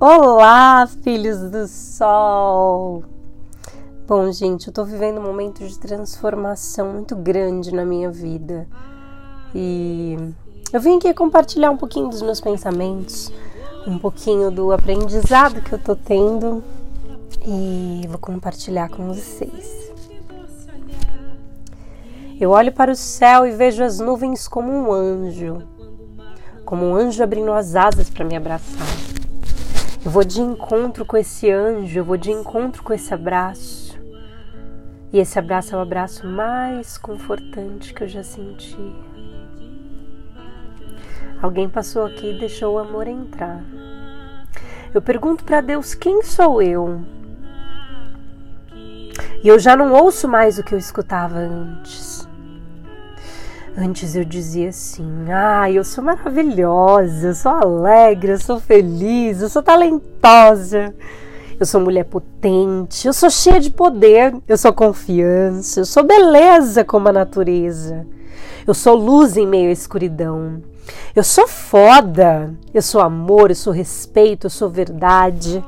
Olá, filhos do sol! Bom, gente, eu tô vivendo um momento de transformação muito grande na minha vida e eu vim aqui compartilhar um pouquinho dos meus pensamentos, um pouquinho do aprendizado que eu tô tendo e vou compartilhar com vocês. Eu olho para o céu e vejo as nuvens como um anjo, como um anjo abrindo as asas para me abraçar. Eu vou de encontro com esse anjo, eu vou de encontro com esse abraço. E esse abraço é o abraço mais confortante que eu já senti. Alguém passou aqui e deixou o amor entrar. Eu pergunto para Deus quem sou eu? E eu já não ouço mais o que eu escutava antes. Antes eu dizia assim: ah, eu sou maravilhosa, eu sou alegre, eu sou feliz, eu sou talentosa, eu sou mulher potente, eu sou cheia de poder, eu sou confiança, eu sou beleza como a natureza, eu sou luz em meio à escuridão, eu sou foda, eu sou amor, eu sou respeito, eu sou verdade.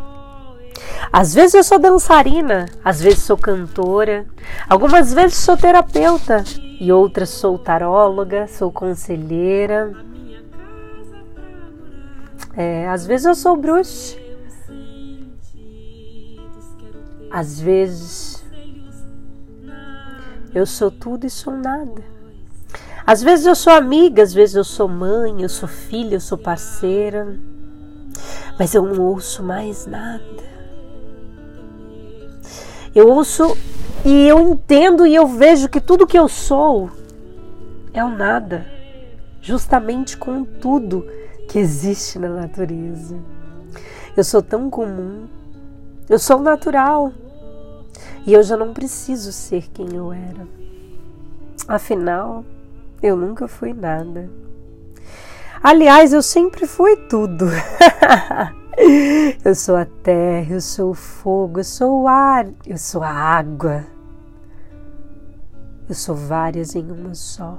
Às vezes eu sou dançarina, às vezes sou cantora, algumas vezes sou terapeuta e outras sou taróloga, sou conselheira. É, às vezes eu sou bruxa. Às vezes eu sou tudo e sou nada. Às vezes eu sou amiga, às vezes eu sou mãe, eu sou filha, eu sou parceira. Mas eu não ouço mais nada. Eu ouço e eu entendo e eu vejo que tudo que eu sou é o nada, justamente com tudo que existe na natureza. Eu sou tão comum, eu sou natural e eu já não preciso ser quem eu era. Afinal, eu nunca fui nada. Aliás, eu sempre fui tudo. Eu sou a terra, eu sou o fogo, eu sou o ar, eu sou a água. Eu sou várias em uma só.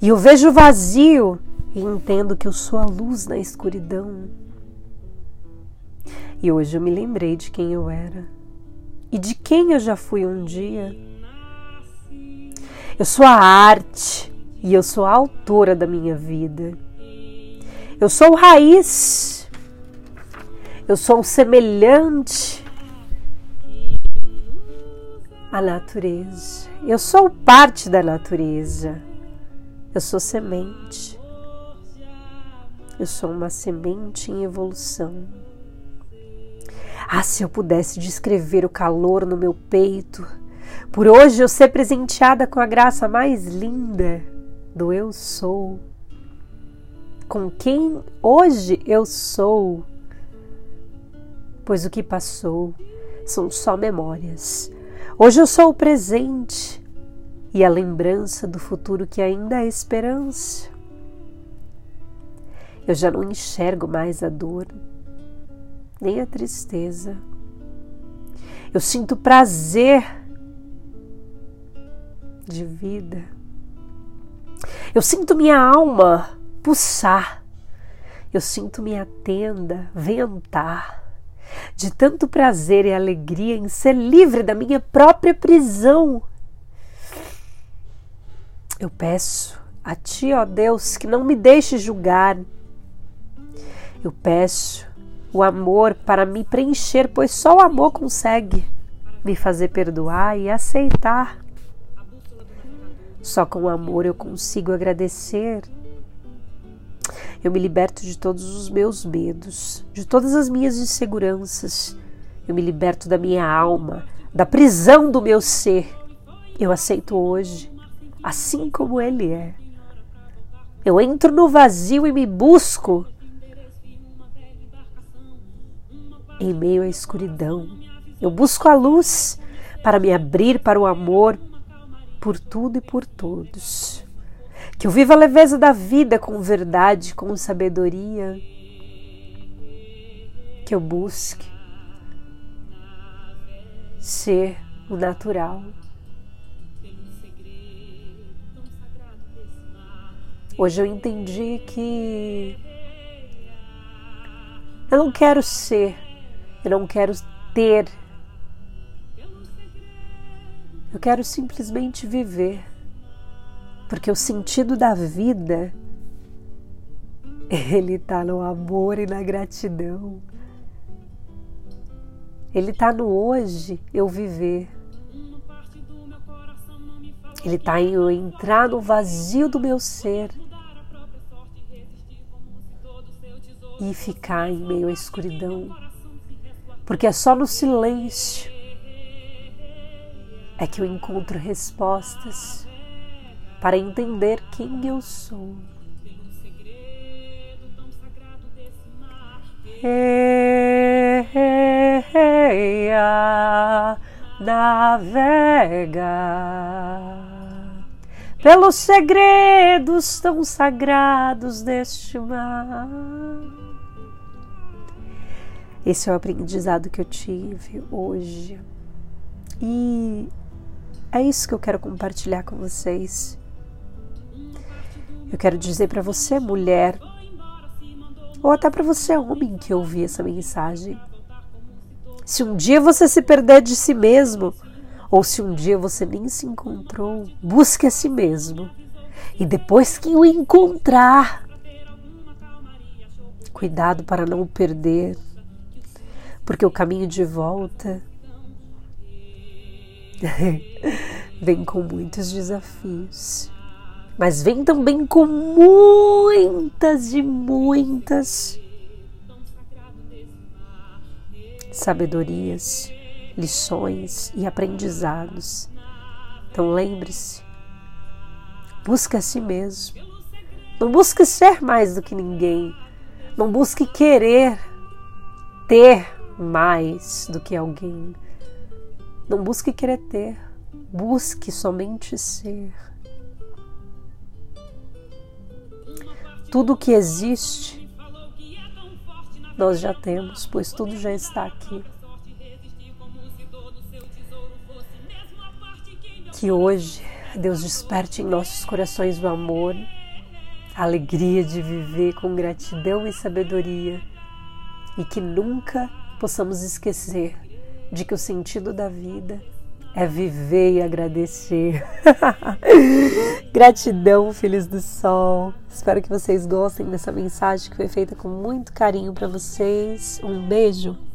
E eu vejo o vazio e entendo que eu sou a luz na escuridão. E hoje eu me lembrei de quem eu era e de quem eu já fui um dia. Eu sou a arte e eu sou a autora da minha vida. Eu sou raiz. Eu sou semelhante à natureza. Eu sou parte da natureza. Eu sou semente. Eu sou uma semente em evolução. Ah, se eu pudesse descrever o calor no meu peito, por hoje eu ser presenteada com a graça mais linda do eu sou com quem hoje eu sou, pois o que passou são só memórias. Hoje eu sou o presente e a lembrança do futuro que ainda é esperança. Eu já não enxergo mais a dor, nem a tristeza. Eu sinto prazer de vida. Eu sinto minha alma pulsar. Eu sinto minha tenda ventar de tanto prazer e alegria em ser livre da minha própria prisão. Eu peço a Ti, ó Deus, que não me deixe julgar. Eu peço o amor para me preencher, pois só o amor consegue me fazer perdoar e aceitar. Só com o amor eu consigo agradecer eu me liberto de todos os meus medos, de todas as minhas inseguranças. Eu me liberto da minha alma, da prisão do meu ser. Eu aceito hoje, assim como ele é. Eu entro no vazio e me busco em meio à escuridão. Eu busco a luz para me abrir para o amor por tudo e por todos. Que eu viva a leveza da vida com verdade, com sabedoria. Que eu busque ser o natural. Hoje eu entendi que Eu não quero ser, eu não quero ter. Eu quero simplesmente viver. Porque o sentido da vida ele está no amor e na gratidão. Ele está no hoje, eu viver. Ele está em eu entrar no vazio do meu ser e ficar em meio à escuridão. Porque é só no silêncio é que eu encontro respostas para entender quem eu sou. Eia, navega pelos segredos tão sagrados deste mar. Esse é o aprendizado que eu tive hoje. E é isso que eu quero compartilhar com vocês. Eu quero dizer para você, mulher, ou até para você, homem, que ouvir essa mensagem. Se um dia você se perder de si mesmo, ou se um dia você nem se encontrou, busque a si mesmo. E depois que o encontrar, cuidado para não o perder, porque o caminho de volta vem com muitos desafios mas vem também com muitas e muitas sabedorias, lições e aprendizados. Então lembre-se, busque a si mesmo. Não busque ser mais do que ninguém. Não busque querer ter mais do que alguém. Não busque querer ter. Busque somente ser. Tudo que existe, nós já temos, pois tudo já está aqui. Que hoje Deus desperte em nossos corações o amor, a alegria de viver com gratidão e sabedoria e que nunca possamos esquecer de que o sentido da vida é viver e agradecer. Gratidão, filhos do sol. Espero que vocês gostem dessa mensagem que foi feita com muito carinho para vocês. Um beijo.